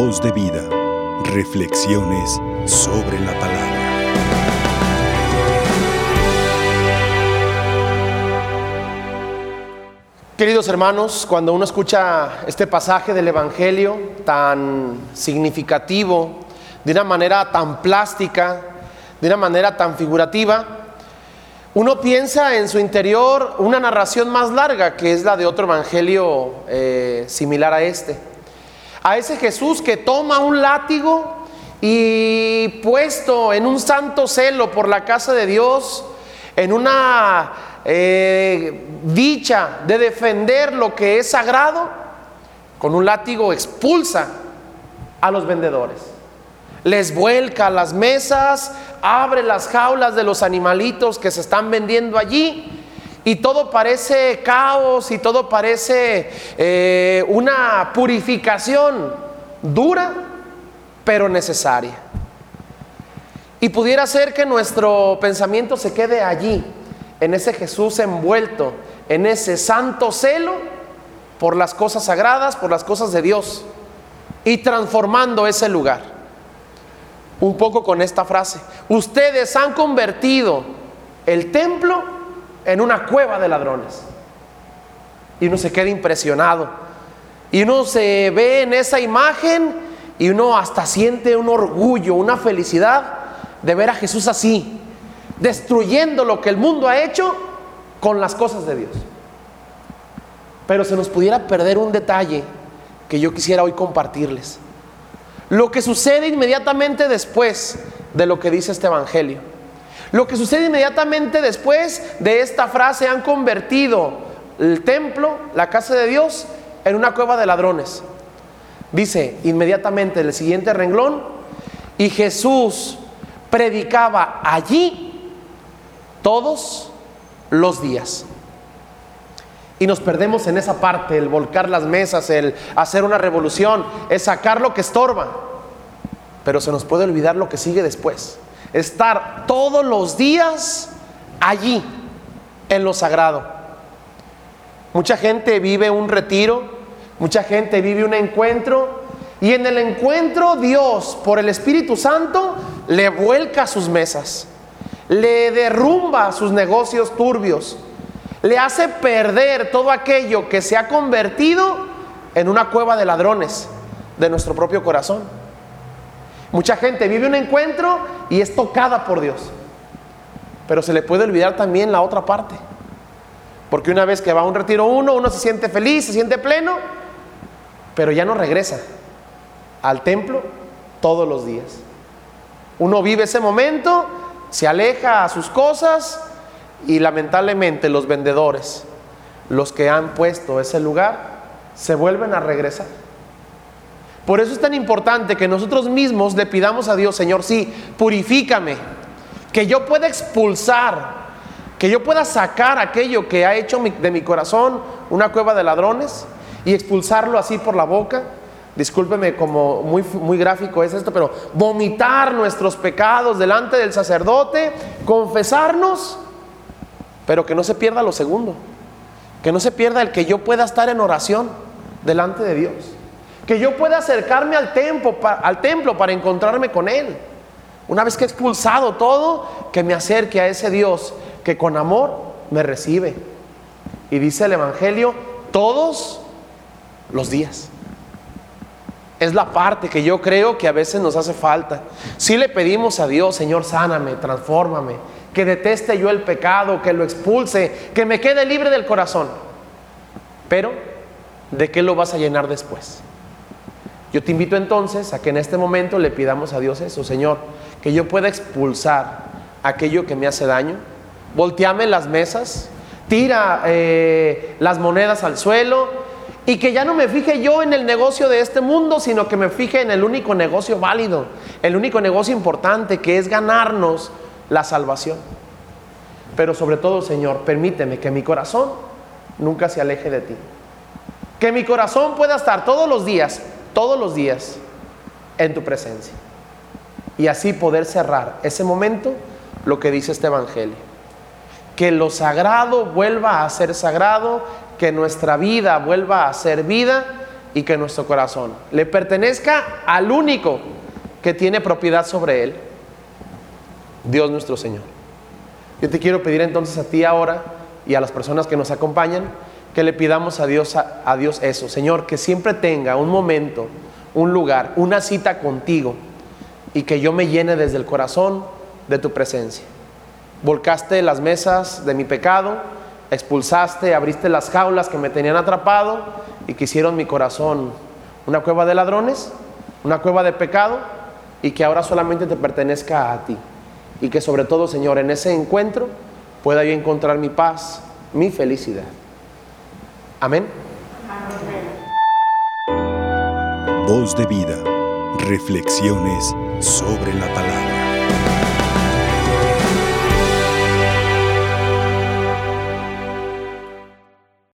Voz de vida. Reflexiones sobre la palabra. Queridos hermanos, cuando uno escucha este pasaje del Evangelio tan significativo, de una manera tan plástica, de una manera tan figurativa, uno piensa en su interior una narración más larga, que es la de otro Evangelio eh, similar a este. A ese Jesús que toma un látigo y puesto en un santo celo por la casa de Dios, en una eh, dicha de defender lo que es sagrado, con un látigo expulsa a los vendedores. Les vuelca las mesas, abre las jaulas de los animalitos que se están vendiendo allí y todo parece caos y todo parece eh, una purificación dura, pero necesaria. Y pudiera ser que nuestro pensamiento se quede allí, en ese Jesús envuelto, en ese santo celo por las cosas sagradas, por las cosas de Dios, y transformando ese lugar. Un poco con esta frase, ustedes han convertido el templo en una cueva de ladrones. Y uno se queda impresionado. Y uno se ve en esa imagen y uno hasta siente un orgullo, una felicidad de ver a Jesús así, destruyendo lo que el mundo ha hecho con las cosas de Dios. Pero se nos pudiera perder un detalle que yo quisiera hoy compartirles. Lo que sucede inmediatamente después de lo que dice este Evangelio. Lo que sucede inmediatamente después de esta frase han convertido el templo, la casa de Dios, en una cueva de ladrones. Dice inmediatamente el siguiente renglón, y Jesús predicaba allí todos los días. Y nos perdemos en esa parte, el volcar las mesas, el hacer una revolución, el sacar lo que estorba. Pero se nos puede olvidar lo que sigue después. Estar todos los días allí, en lo sagrado. Mucha gente vive un retiro, mucha gente vive un encuentro y en el encuentro Dios, por el Espíritu Santo, le vuelca sus mesas, le derrumba sus negocios turbios, le hace perder todo aquello que se ha convertido en una cueva de ladrones de nuestro propio corazón. Mucha gente vive un encuentro y es tocada por Dios, pero se le puede olvidar también la otra parte. Porque una vez que va a un retiro uno, uno se siente feliz, se siente pleno, pero ya no regresa al templo todos los días. Uno vive ese momento, se aleja a sus cosas y lamentablemente los vendedores, los que han puesto ese lugar, se vuelven a regresar. Por eso es tan importante que nosotros mismos le pidamos a Dios, Señor, sí, purifícame, que yo pueda expulsar, que yo pueda sacar aquello que ha hecho de mi corazón una cueva de ladrones y expulsarlo así por la boca. Discúlpeme como muy, muy gráfico es esto, pero vomitar nuestros pecados delante del sacerdote, confesarnos, pero que no se pierda lo segundo, que no se pierda el que yo pueda estar en oración delante de Dios, que yo pueda acercarme al templo, al templo para encontrarme con Él. Una vez que he expulsado todo, que me acerque a ese Dios que con amor me recibe. Y dice el Evangelio, todos los días. Es la parte que yo creo que a veces nos hace falta. Si le pedimos a Dios, Señor, sáname, transfórmame, que deteste yo el pecado, que lo expulse, que me quede libre del corazón. Pero, ¿de qué lo vas a llenar después? Yo te invito entonces a que en este momento le pidamos a Dios eso, Señor, que yo pueda expulsar aquello que me hace daño, volteame las mesas, tira eh, las monedas al suelo y que ya no me fije yo en el negocio de este mundo, sino que me fije en el único negocio válido, el único negocio importante que es ganarnos la salvación. Pero sobre todo, Señor, permíteme que mi corazón nunca se aleje de ti. Que mi corazón pueda estar todos los días, todos los días en tu presencia. Y así poder cerrar ese momento lo que dice este Evangelio. Que lo sagrado vuelva a ser sagrado, que nuestra vida vuelva a ser vida y que nuestro corazón le pertenezca al único que tiene propiedad sobre él, Dios nuestro Señor. Yo te quiero pedir entonces a ti ahora y a las personas que nos acompañan que le pidamos a Dios, a, Dios eso, Señor, que siempre tenga un momento, un lugar, una cita contigo y que yo me llene desde el corazón de tu presencia. Volcaste las mesas de mi pecado, expulsaste, abriste las jaulas que me tenían atrapado y que hicieron mi corazón una cueva de ladrones, una cueva de pecado y que ahora solamente te pertenezca a ti. Y que sobre todo, Señor, en ese encuentro pueda yo encontrar mi paz, mi felicidad. Amén. Voz de vida. Reflexiones sobre la palabra.